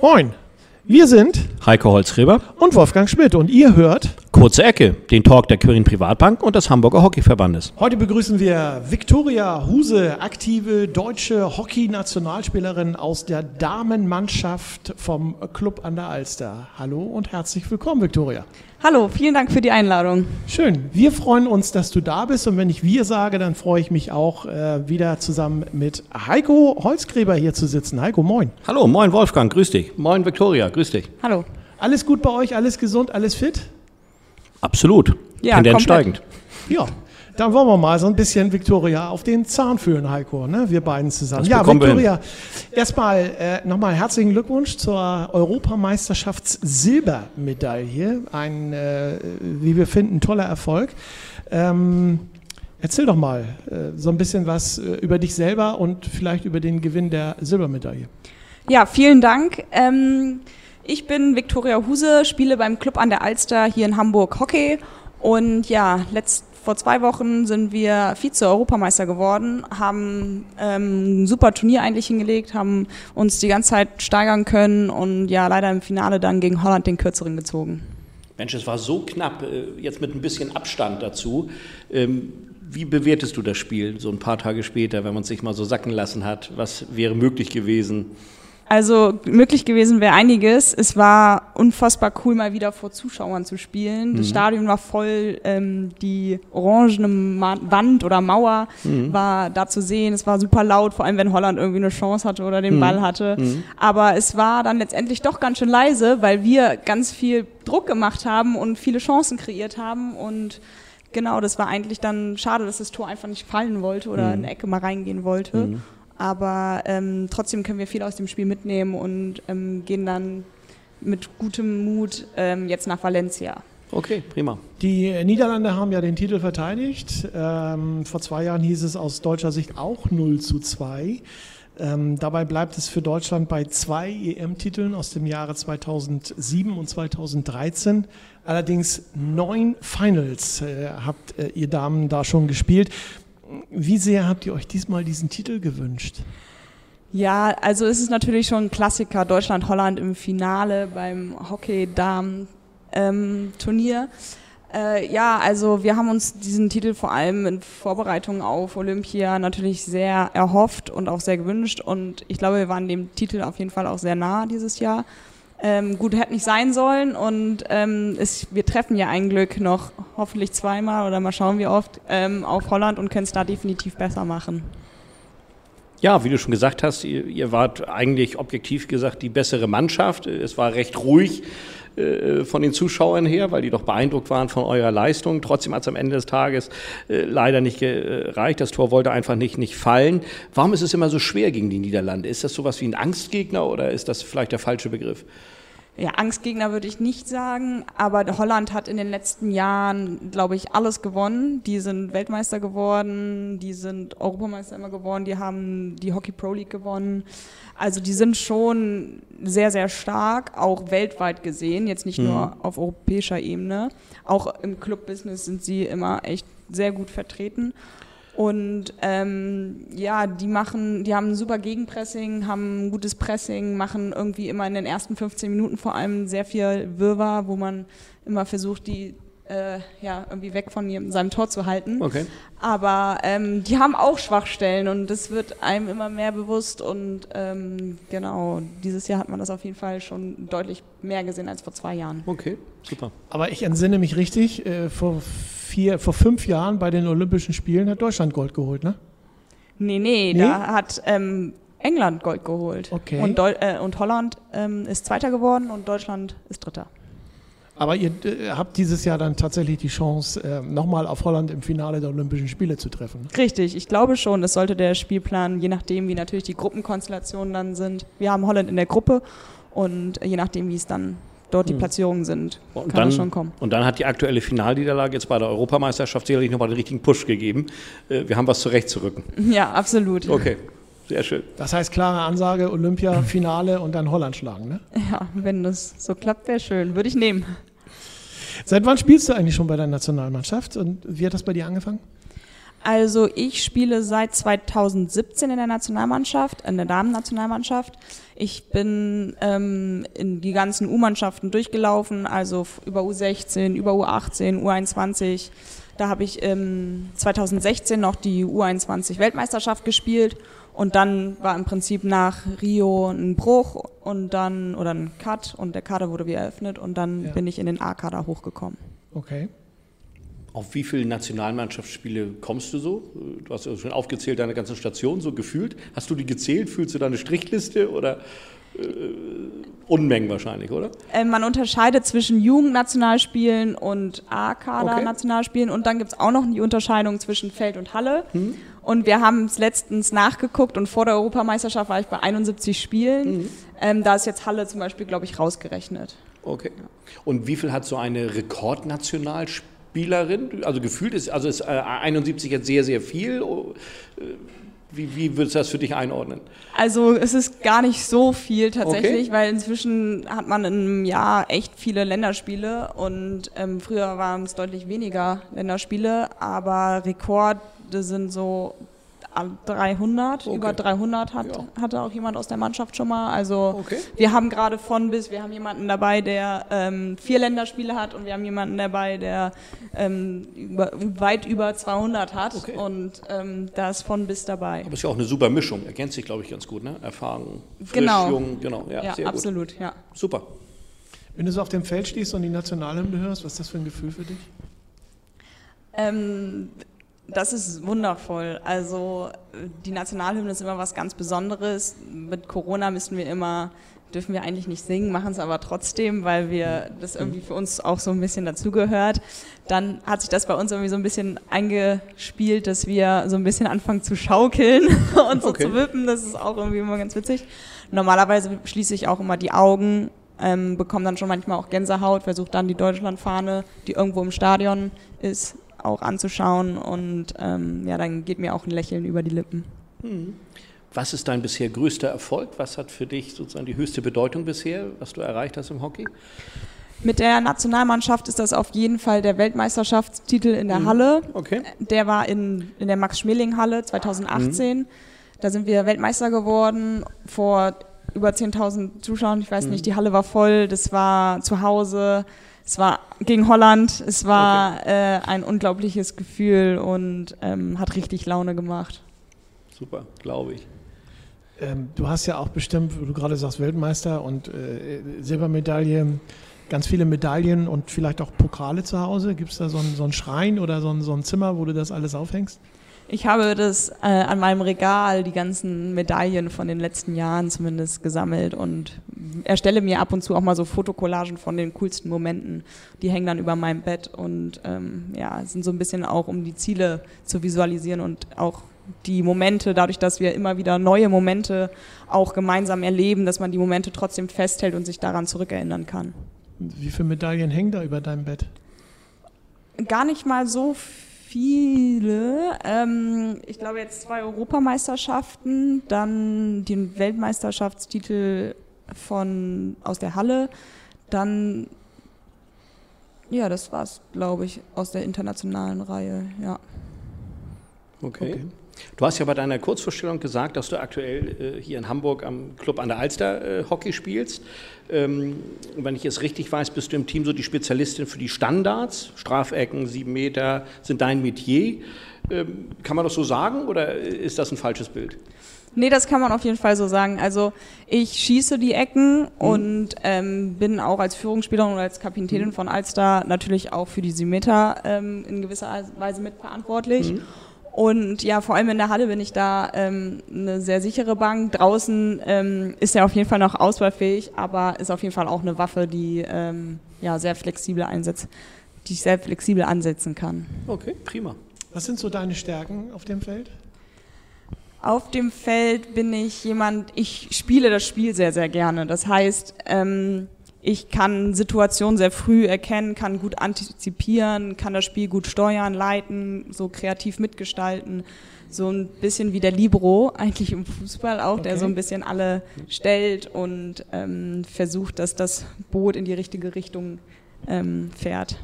Moin, wir sind Heiko Holzgräber und Wolfgang Schmidt und ihr hört. Kurze Ecke, den Talk der Quirin Privatbank und des Hamburger Hockeyverbandes. Heute begrüßen wir Viktoria Huse, aktive deutsche Hockey-Nationalspielerin aus der Damenmannschaft vom Club an der Alster. Hallo und herzlich willkommen, Viktoria. Hallo, vielen Dank für die Einladung. Schön. Wir freuen uns, dass du da bist. Und wenn ich wir sage, dann freue ich mich auch, äh, wieder zusammen mit Heiko Holzgräber hier zu sitzen. Heiko, moin. Hallo, moin Wolfgang, grüß dich. Moin Viktoria, grüß dich. Hallo. Alles gut bei euch? Alles gesund? Alles fit? Absolut. Ja, Tendenz steigend. Ja. Dann wollen wir mal so ein bisschen Viktoria auf den Zahn fühlen, Heiko, ne? wir beiden zusammen. Das ja, Viktoria, erstmal äh, nochmal herzlichen Glückwunsch zur Europameisterschafts-Silbermedaille. Ein, äh, wie wir finden, toller Erfolg. Ähm, erzähl doch mal äh, so ein bisschen was äh, über dich selber und vielleicht über den Gewinn der Silbermedaille. Ja, vielen Dank. Ähm, ich bin Viktoria Huse, spiele beim Club an der Alster hier in Hamburg Hockey. Und ja, letzt, vor zwei Wochen sind wir Vize-Europameister geworden, haben ähm, ein super Turnier eigentlich hingelegt, haben uns die ganze Zeit steigern können und ja, leider im Finale dann gegen Holland den kürzeren gezogen. Mensch, es war so knapp, äh, jetzt mit ein bisschen Abstand dazu. Ähm, Wie bewertest du das Spiel so ein paar Tage später, wenn man es sich mal so sacken lassen hat? Was wäre möglich gewesen? Also möglich gewesen wäre einiges. Es war unfassbar cool, mal wieder vor Zuschauern zu spielen. Das Stadion war voll, ähm, die orangene Ma Wand oder Mauer war da zu sehen. Es war super laut, vor allem wenn Holland irgendwie eine Chance hatte oder den Ball hatte. Aber es war dann letztendlich doch ganz schön leise, weil wir ganz viel Druck gemacht haben und viele Chancen kreiert haben und Genau, das war eigentlich dann schade, dass das Tor einfach nicht fallen wollte oder in eine Ecke mal reingehen wollte. Aber ähm, trotzdem können wir viel aus dem Spiel mitnehmen und ähm, gehen dann mit gutem Mut ähm, jetzt nach Valencia. Okay, prima. Die Niederlande haben ja den Titel verteidigt. Ähm, vor zwei Jahren hieß es aus deutscher Sicht auch 0 zu 2. Ähm, dabei bleibt es für Deutschland bei zwei EM-Titeln aus dem Jahre 2007 und 2013. Allerdings neun Finals äh, habt äh, ihr Damen da schon gespielt. Wie sehr habt ihr euch diesmal diesen Titel gewünscht? Ja, also es ist natürlich schon ein Klassiker, Deutschland-Holland im Finale beim Hockey-Damen-Turnier. Äh, ja, also wir haben uns diesen Titel vor allem in Vorbereitung auf Olympia natürlich sehr erhofft und auch sehr gewünscht und ich glaube, wir waren dem Titel auf jeden Fall auch sehr nah dieses Jahr. Ähm, gut, hätte nicht sein sollen und ähm, es, wir treffen ja ein Glück noch hoffentlich zweimal oder mal schauen wie oft ähm, auf Holland und können es da definitiv besser machen. Ja, wie du schon gesagt hast, ihr, ihr wart eigentlich objektiv gesagt die bessere Mannschaft. Es war recht ruhig äh, von den Zuschauern her, weil die doch beeindruckt waren von eurer Leistung. Trotzdem hat es am Ende des Tages äh, leider nicht gereicht. Das Tor wollte einfach nicht, nicht fallen. Warum ist es immer so schwer gegen die Niederlande? Ist das sowas wie ein Angstgegner oder ist das vielleicht der falsche Begriff? Ja, Angstgegner würde ich nicht sagen, aber Holland hat in den letzten Jahren, glaube ich, alles gewonnen. Die sind Weltmeister geworden, die sind Europameister immer geworden, die haben die Hockey Pro League gewonnen. Also die sind schon sehr, sehr stark, auch weltweit gesehen, jetzt nicht nur auf europäischer Ebene. Auch im Club-Business sind sie immer echt sehr gut vertreten. Und ähm, ja, die machen, die haben ein super Gegenpressing, haben ein gutes Pressing, machen irgendwie immer in den ersten 15 Minuten vor allem sehr viel Wirrwarr, wo man immer versucht, die äh, ja, irgendwie weg von ihrem, seinem Tor zu halten. Okay. Aber ähm, die haben auch Schwachstellen und das wird einem immer mehr bewusst und ähm, genau, dieses Jahr hat man das auf jeden Fall schon deutlich mehr gesehen als vor zwei Jahren. Okay, super. Aber ich entsinne mich richtig, äh, vor, vier, vor fünf Jahren bei den Olympischen Spielen hat Deutschland Gold geholt, ne? Nee, nee, Nee? da hat ähm, England Gold geholt. Okay. Und, Deu äh, und Holland ähm, ist Zweiter geworden und Deutschland ist Dritter. Aber ihr äh, habt dieses Jahr dann tatsächlich die Chance, äh, nochmal auf Holland im Finale der Olympischen Spiele zu treffen. Richtig, ich glaube schon, das sollte der Spielplan, je nachdem, wie natürlich die Gruppenkonstellationen dann sind. Wir haben Holland in der Gruppe und je nachdem, wie es dann dort die Platzierungen sind, kann Und dann, das schon kommen. und dann hat die aktuelle Finalniederlage jetzt bei der Europameisterschaft sicherlich nochmal den richtigen Push gegeben. Äh, Wir haben was zurechtzurücken. Ja, absolut. Okay, sehr schön. Das heißt, klare Ansage, Olympia, Finale und dann Holland schlagen, ne? Ja, wenn das so klappt, wäre schön. Würde ich nehmen. Seit wann spielst du eigentlich schon bei der Nationalmannschaft und wie hat das bei dir angefangen? Also ich spiele seit 2017 in der Nationalmannschaft, in der Damen-Nationalmannschaft. Ich bin ähm, in die ganzen U-Mannschaften durchgelaufen, also über U16, über U18, U21. Da habe ich ähm, 2016 noch die U21 Weltmeisterschaft gespielt und dann war im Prinzip nach Rio ein Bruch und dann oder ein Cut und der Kader wurde wieder eröffnet und dann ja. bin ich in den A-Kader hochgekommen. Okay. Auf wie viele Nationalmannschaftsspiele kommst du so? Du hast ja schon aufgezählt, deine ganzen Stationen, so gefühlt. Hast du die gezählt? Fühlst du da eine Strichliste oder äh, Unmengen wahrscheinlich, oder? Äh, man unterscheidet zwischen Jugendnationalspielen und A-Kader-Nationalspielen okay. und dann gibt es auch noch die Unterscheidung zwischen Feld und Halle. Hm. Und wir haben es letztens nachgeguckt und vor der Europameisterschaft war ich bei 71 Spielen. Mhm. Ähm, da ist jetzt Halle zum Beispiel, glaube ich, rausgerechnet. Okay. Und wie viel hat so eine Rekordnationalspiel? Spielerin? Also gefühlt ist, also ist 71 äh, jetzt sehr, sehr viel. Oh, äh, wie, wie würdest du das für dich einordnen? Also es ist gar nicht so viel tatsächlich, okay. weil inzwischen hat man im Jahr echt viele Länderspiele und ähm, früher waren es deutlich weniger Länderspiele, aber Rekorde sind so 300, okay. über 300 hat, ja. hatte auch jemand aus der Mannschaft schon mal. Also okay. wir haben gerade von bis, wir haben jemanden dabei, der ähm, vier Länderspiele hat und wir haben jemanden dabei, der ähm, über, weit über 200 hat okay. und ähm, da ist von bis dabei. Aber es ist ja auch eine super Mischung, ergänzt sich glaube ich ganz gut, ne? Erfahrung, frisch, genau. jung, genau. Ja, ja absolut, gut. ja. Super. Wenn du so auf dem Feld stehst und die Nationalhymne hörst, was ist das für ein Gefühl für dich? Ähm, das ist wundervoll. Also die Nationalhymne ist immer was ganz Besonderes. Mit Corona müssen wir immer, dürfen wir eigentlich nicht singen, machen es aber trotzdem, weil wir das irgendwie für uns auch so ein bisschen dazugehört. Dann hat sich das bei uns irgendwie so ein bisschen eingespielt, dass wir so ein bisschen anfangen zu schaukeln und so okay. zu wippen. Das ist auch irgendwie immer ganz witzig. Normalerweise schließe ich auch immer die Augen ähm, bekomme dann schon manchmal auch Gänsehaut, versuche dann die Deutschlandfahne, die irgendwo im Stadion ist, auch anzuschauen und ähm, ja, dann geht mir auch ein Lächeln über die Lippen. Hm. Was ist dein bisher größter Erfolg? Was hat für dich sozusagen die höchste Bedeutung bisher, was du erreicht hast im Hockey? Mit der Nationalmannschaft ist das auf jeden Fall der Weltmeisterschaftstitel in der mhm. Halle. Okay. Der war in, in der Max-Schmeling-Halle 2018. Mhm. Da sind wir Weltmeister geworden vor über 10.000 Zuschauern. Ich weiß mhm. nicht, die Halle war voll. Das war zu Hause. Es war gegen Holland, es war okay. äh, ein unglaubliches Gefühl und ähm, hat richtig Laune gemacht. Super, glaube ich. Ähm, du hast ja auch bestimmt, du gerade sagst Weltmeister und äh, Silbermedaille, ganz viele Medaillen und vielleicht auch Pokale zu Hause. Gibt es da so einen, so Schrein oder so ein, so ein Zimmer, wo du das alles aufhängst? Ich habe das äh, an meinem Regal, die ganzen Medaillen von den letzten Jahren zumindest gesammelt und erstelle mir ab und zu auch mal so Fotokollagen von den coolsten Momenten. Die hängen dann über meinem Bett und ähm, ja, sind so ein bisschen auch, um die Ziele zu visualisieren und auch die Momente, dadurch, dass wir immer wieder neue Momente auch gemeinsam erleben, dass man die Momente trotzdem festhält und sich daran zurückerinnern kann. Wie viele Medaillen hängen da über deinem Bett? Gar nicht mal so viel viele. Ähm, ich glaube jetzt zwei Europameisterschaften, dann den Weltmeisterschaftstitel von aus der Halle, dann ja, das war's, glaube ich, aus der internationalen Reihe, ja. Okay. okay. Du hast ja bei deiner Kurzvorstellung gesagt, dass du aktuell äh, hier in Hamburg am Club an der Alster äh, Hockey spielst. Ähm, wenn ich es richtig weiß, bist du im Team so die Spezialistin für die Standards. Strafecken, sieben Meter sind dein Metier. Ähm, kann man das so sagen oder ist das ein falsches Bild? Nee, das kann man auf jeden Fall so sagen. Also ich schieße die Ecken mhm. und ähm, bin auch als Führungsspielerin und als Kapitänin mhm. von Alster natürlich auch für die Simeter ähm, in gewisser Weise mitverantwortlich. Mhm. Und ja, vor allem in der Halle bin ich da ähm, eine sehr sichere Bank. Draußen ähm, ist er auf jeden Fall noch auswahlfähig, aber ist auf jeden Fall auch eine Waffe, die ähm, ja, sehr flexibel einsetzt, die ich sehr flexibel ansetzen kann. Okay, prima. Was sind so deine Stärken auf dem Feld? Auf dem Feld bin ich jemand, ich spiele das Spiel sehr, sehr gerne. Das heißt, ähm, ich kann Situationen sehr früh erkennen, kann gut antizipieren, kann das Spiel gut steuern, leiten, so kreativ mitgestalten. So ein bisschen wie der Libro eigentlich im Fußball auch, okay. der so ein bisschen alle stellt und ähm, versucht, dass das Boot in die richtige Richtung ähm, fährt.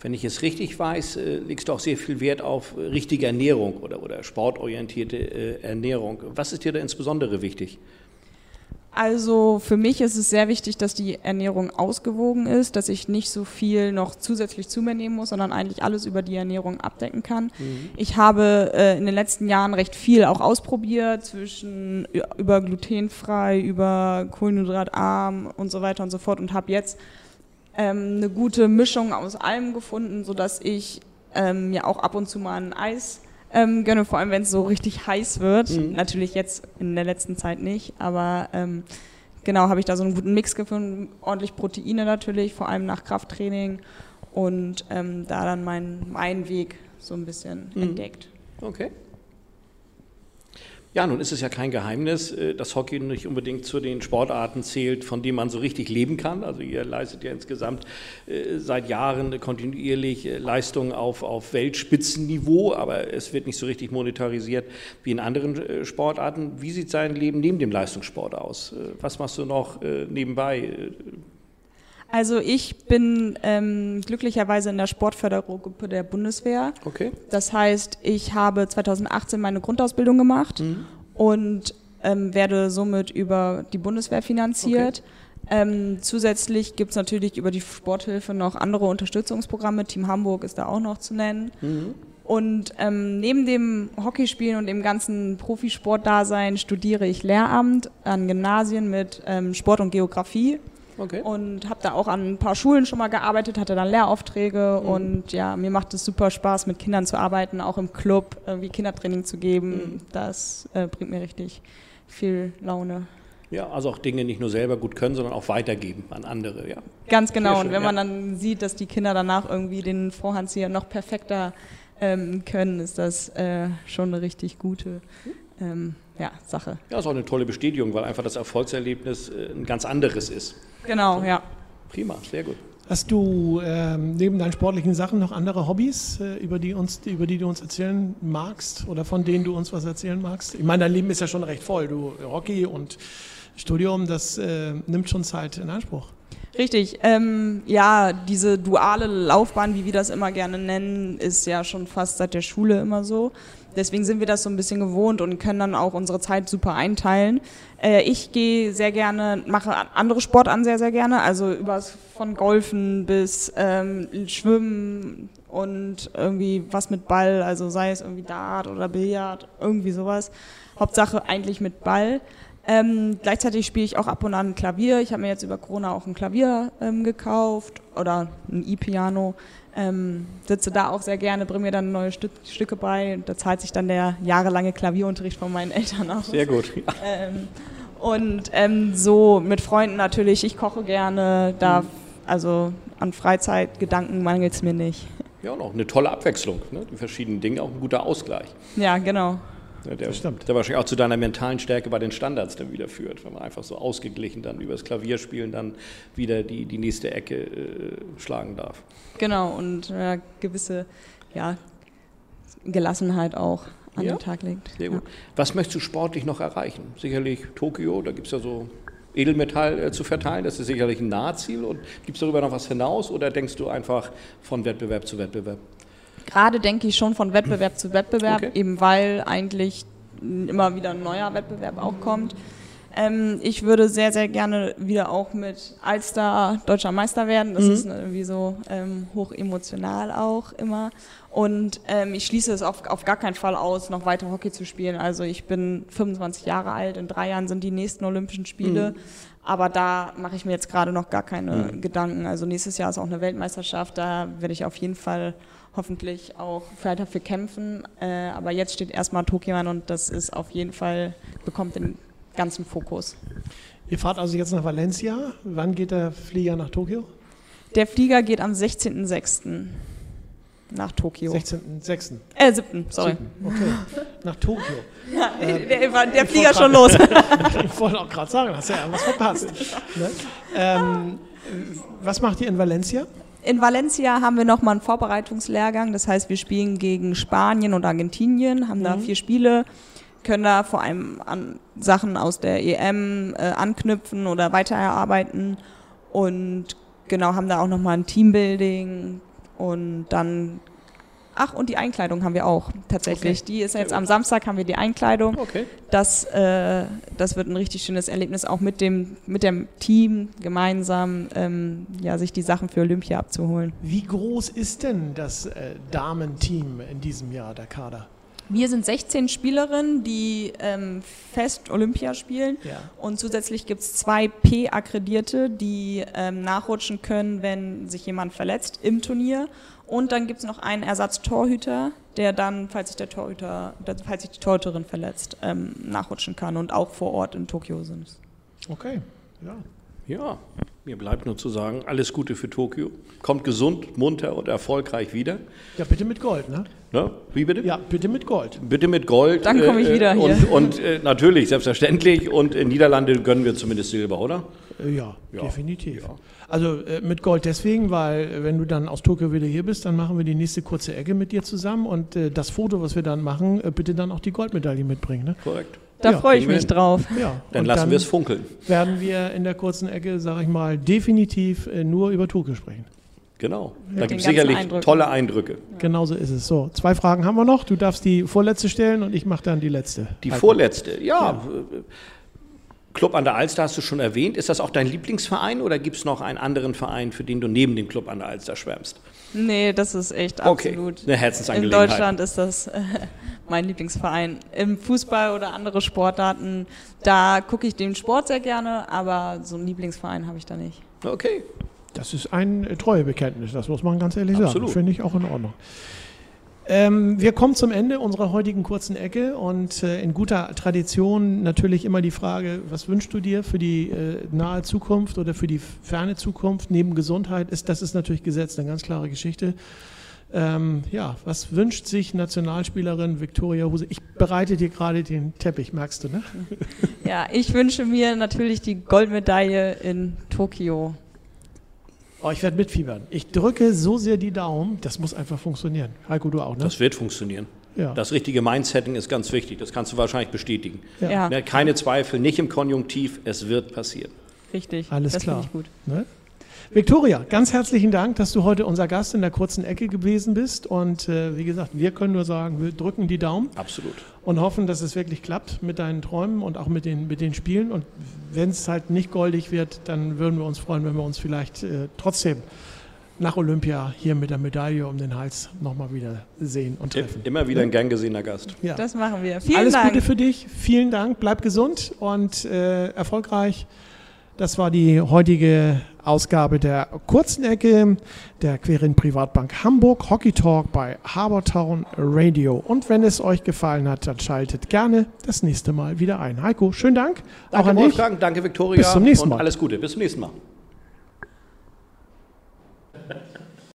Wenn ich es richtig weiß, äh, legst du auch sehr viel Wert auf richtige Ernährung oder, oder sportorientierte äh, Ernährung. Was ist dir da insbesondere wichtig? Also für mich ist es sehr wichtig, dass die Ernährung ausgewogen ist, dass ich nicht so viel noch zusätzlich zu mir nehmen muss, sondern eigentlich alles über die Ernährung abdecken kann. Mhm. Ich habe äh, in den letzten Jahren recht viel auch ausprobiert, zwischen über glutenfrei, über kohlenhydratarm und so weiter und so fort und habe jetzt ähm, eine gute Mischung aus allem gefunden, sodass ich ähm, ja auch ab und zu mal ein Eis ähm, gönne, vor allem wenn es so richtig heiß wird. Mhm. Natürlich jetzt in der letzten Zeit nicht, aber ähm, genau habe ich da so einen guten Mix gefunden. Ordentlich Proteine natürlich, vor allem nach Krafttraining und ähm, da dann meinen mein Weg so ein bisschen mhm. entdeckt. Okay. Ja, nun ist es ja kein Geheimnis, äh, dass Hockey nicht unbedingt zu den Sportarten zählt, von denen man so richtig leben kann. Also ihr leistet ja insgesamt äh, seit Jahren kontinuierlich äh, Leistungen auf, auf Weltspitzenniveau, aber es wird nicht so richtig monetarisiert wie in anderen Sportarten. Wie sieht sein Leben neben dem Leistungssport aus? Was machst du noch nebenbei? Also ich bin ähm, glücklicherweise in der Sportfördergruppe der Bundeswehr. Okay. Das heißt, ich habe 2018 meine Grundausbildung gemacht mhm. und ähm, werde somit über die Bundeswehr finanziert. Okay. Ähm, zusätzlich gibt es natürlich über die Sporthilfe noch andere Unterstützungsprogramme. Team Hamburg ist da auch noch zu nennen. Mhm. Und ähm, neben dem Hockeyspielen und dem ganzen Profisportdasein studiere ich Lehramt an Gymnasien mit ähm, Sport und Geografie. Okay. Und habe da auch an ein paar Schulen schon mal gearbeitet, hatte dann Lehraufträge mhm. und ja, mir macht es super Spaß, mit Kindern zu arbeiten, auch im Club irgendwie Kindertraining zu geben. Mhm. Das äh, bringt mir richtig viel Laune. Ja, also auch Dinge nicht nur selber gut können, sondern auch weitergeben an andere, ja. Ganz genau. Schön, und wenn ja. man dann sieht, dass die Kinder danach irgendwie den Vorhandzieher noch perfekter ähm, können, ist das äh, schon eine richtig gute ähm, ja, Sache. Ja, ist auch eine tolle Bestätigung, weil einfach das Erfolgserlebnis äh, ein ganz anderes ist. Genau, ja. Prima, sehr gut. Hast du ähm, neben deinen sportlichen Sachen noch andere Hobbys, äh, über, die uns, über die du uns erzählen magst oder von denen du uns was erzählen magst? Ich meine, dein Leben ist ja schon recht voll. Du Hockey und Studium, das äh, nimmt schon Zeit in Anspruch. Richtig. Ähm, ja, diese duale Laufbahn, wie wir das immer gerne nennen, ist ja schon fast seit der Schule immer so. Deswegen sind wir das so ein bisschen gewohnt und können dann auch unsere Zeit super einteilen. Äh, ich gehe sehr gerne, mache andere Sportarten sehr, sehr gerne. Also über von Golfen bis ähm, Schwimmen und irgendwie was mit Ball, also sei es irgendwie Dart oder Billard, irgendwie sowas. Hauptsache eigentlich mit Ball. Ähm, gleichzeitig spiele ich auch ab und an Klavier. Ich habe mir jetzt über Corona auch ein Klavier ähm, gekauft oder ein E-Piano. Ähm, sitze da auch sehr gerne, bringe mir dann neue Stück, Stücke bei. Da zahlt sich dann der jahrelange Klavierunterricht von meinen Eltern aus. Sehr gut. Ähm, und ähm, so mit Freunden natürlich. Ich koche gerne. Da, also an Freizeitgedanken mangelt es mir nicht. Ja, und auch eine tolle Abwechslung. Ne? Die verschiedenen Dinge, auch ein guter Ausgleich. Ja, genau. Ja, der, der wahrscheinlich auch zu deiner mentalen Stärke bei den Standards dann wieder führt, wenn man einfach so ausgeglichen dann übers Klavierspielen dann wieder die, die nächste Ecke äh, schlagen darf. Genau, und äh, gewisse ja, Gelassenheit auch an ja, den Tag legt. Sehr gut. Ja. Was möchtest du sportlich noch erreichen? Sicherlich Tokio, da gibt es ja so Edelmetall äh, zu verteilen, das ist sicherlich ein Nahziel. Und gibt es darüber noch was hinaus oder denkst du einfach von Wettbewerb zu Wettbewerb? Gerade denke ich schon von Wettbewerb zu Wettbewerb, okay. eben weil eigentlich immer wieder ein neuer Wettbewerb auch kommt. Ähm, ich würde sehr, sehr gerne wieder auch mit Alster deutscher Meister werden. Das mhm. ist irgendwie so ähm, hoch emotional auch immer. Und ähm, ich schließe es auf, auf gar keinen Fall aus, noch weiter Hockey zu spielen. Also ich bin 25 Jahre alt, in drei Jahren sind die nächsten Olympischen Spiele. Mhm. Aber da mache ich mir jetzt gerade noch gar keine mhm. Gedanken. Also nächstes Jahr ist auch eine Weltmeisterschaft, da werde ich auf jeden Fall hoffentlich auch weiter für kämpfen. Äh, aber jetzt steht erstmal Tokio an und das ist auf jeden Fall, bekommt den ganzen Fokus. Ihr fahrt also jetzt nach Valencia. Wann geht der Flieger nach Tokio? Der Flieger geht am 16.06. nach Tokio. 16.06. Äh, 7. Sorry. 7. Okay. Nach Tokio. Ja, äh, der, der, der Flieger schon los. ich wollte auch gerade sagen, hast ja was verpasst. Ne? Ähm, was macht ihr in Valencia? In Valencia haben wir nochmal einen Vorbereitungslehrgang. Das heißt, wir spielen gegen Spanien und Argentinien, haben mhm. da vier Spiele, können da vor allem an Sachen aus der EM äh, anknüpfen oder weiter erarbeiten und genau haben da auch nochmal ein Teambuilding und dann Ach, und die Einkleidung haben wir auch tatsächlich. Okay. Die ist jetzt am Samstag haben wir die Einkleidung. Okay. Das, äh, das wird ein richtig schönes Erlebnis, auch mit dem, mit dem Team gemeinsam ähm, ja, sich die Sachen für Olympia abzuholen. Wie groß ist denn das äh, Damenteam in diesem Jahr, der Kader? Wir sind 16 Spielerinnen, die ähm, fest Olympia spielen. Ja. Und zusätzlich gibt es zwei P-Akkredierte, die ähm, nachrutschen können, wenn sich jemand verletzt im Turnier. Und dann gibt es noch einen Ersatztorhüter, der dann, falls sich der Torhüter, falls sich die Torhüterin verletzt, ähm, nachrutschen kann und auch vor Ort in Tokio sind. Okay, ja. Ja, mir bleibt nur zu sagen, alles Gute für Tokio. Kommt gesund, munter und erfolgreich wieder. Ja, bitte mit Gold, ne? Ne? Wie bitte? Ja, bitte mit Gold. Bitte mit Gold. Dann komme ich äh, wieder und, hier. Und äh, natürlich, selbstverständlich. Und in Niederlande gönnen wir zumindest Silber, oder? Äh, Ja, Ja, definitiv. ja. Also äh, mit Gold deswegen, weil äh, wenn du dann aus Tokio wieder hier bist, dann machen wir die nächste kurze Ecke mit dir zusammen und äh, das Foto, was wir dann machen, äh, bitte dann auch die Goldmedaille mitbringen. Ne? Korrekt. Da Ja, freue ich mich hin. drauf. Ja. Dann und lassen wir es funkeln. werden wir in der kurzen Ecke, sage ich mal, definitiv äh, nur über Tokio sprechen. Genau. Mit Da gibt es sicherlich Eindrücken. tolle Eindrücke. Genauso ist es. So, zwei Fragen haben wir noch. Du darfst die vorletzte stellen und ich mache dann die letzte. Die Heiko. vorletzte, ja. Club an der Alster hast du schon erwähnt. Ist das auch dein Lieblingsverein oder gibt es noch einen anderen Verein, für den du neben dem Club an der Alster schwärmst? Nee, das ist echt Okay, absolut. eine In Herzensangelegenheit. Deutschland ist das mein Lieblingsverein. Im Fußball oder andere Sportarten, da gucke ich den Sport sehr gerne, aber so einen Lieblingsverein habe ich da nicht. Okay. Das ist ein äh, Treuebekenntnis, das muss man ganz ehrlich Absolut. sagen. Finde ich auch in Ordnung. Ähm, wir kommen zum Ende unserer heutigen kurzen Ecke und äh, in guter Tradition natürlich immer die Frage, was wünschst du dir für die äh, nahe Zukunft oder für die ferne Zukunft neben Gesundheit? Ist, das ist natürlich gesetzt, eine ganz klare Geschichte. Ähm, ja, was wünscht sich Nationalspielerin Viktoria Huse? Ich bereite dir gerade den Teppich, merkst du, ne? Ja, ich wünsche mir natürlich die Goldmedaille in Tokio. Oh, ich werde mitfiebern. Ich drücke so sehr die Daumen, das muss einfach funktionieren. Heiko, du auch, ne? Das wird funktionieren. ja. Das richtige Mindsetting ist ganz wichtig. Das kannst du wahrscheinlich bestätigen. Ja. Ja, Ne, Keine Zweifel, nicht im Konjunktiv. Es wird passieren. richtig. Alles das klar. finde ich gut. Ne? Viktoria, ganz herzlichen Dank, dass du heute unser Gast in der kurzen Ecke gewesen bist. Und äh, wie gesagt, wir können nur sagen, wir drücken die Daumen Absolut. und hoffen, dass es wirklich klappt mit deinen Träumen und auch mit den, mit den Spielen. Und wenn es halt nicht goldig wird, dann würden wir uns freuen, wenn wir uns vielleicht äh, trotzdem nach Olympia hier mit der Medaille um den Hals nochmal wieder sehen und treffen. Immer wieder ein gern gesehener Gast. Ja. Das machen wir. Vielen Alles Dank. Gute für dich, vielen Dank, bleib gesund und äh, erfolgreich. Das war die heutige Ausgabe der kurzen Ecke der Querin Privatbank Hamburg Hockey Talk bei Harbortown Radio. Und wenn es euch gefallen hat, dann schaltet gerne das nächste Mal wieder ein. Heiko, schönen Dank. auch Danke an dich. Wolfgang, danke Viktoria. Bis zum nächsten und Mal. alles Gute. Bis zum nächsten Mal.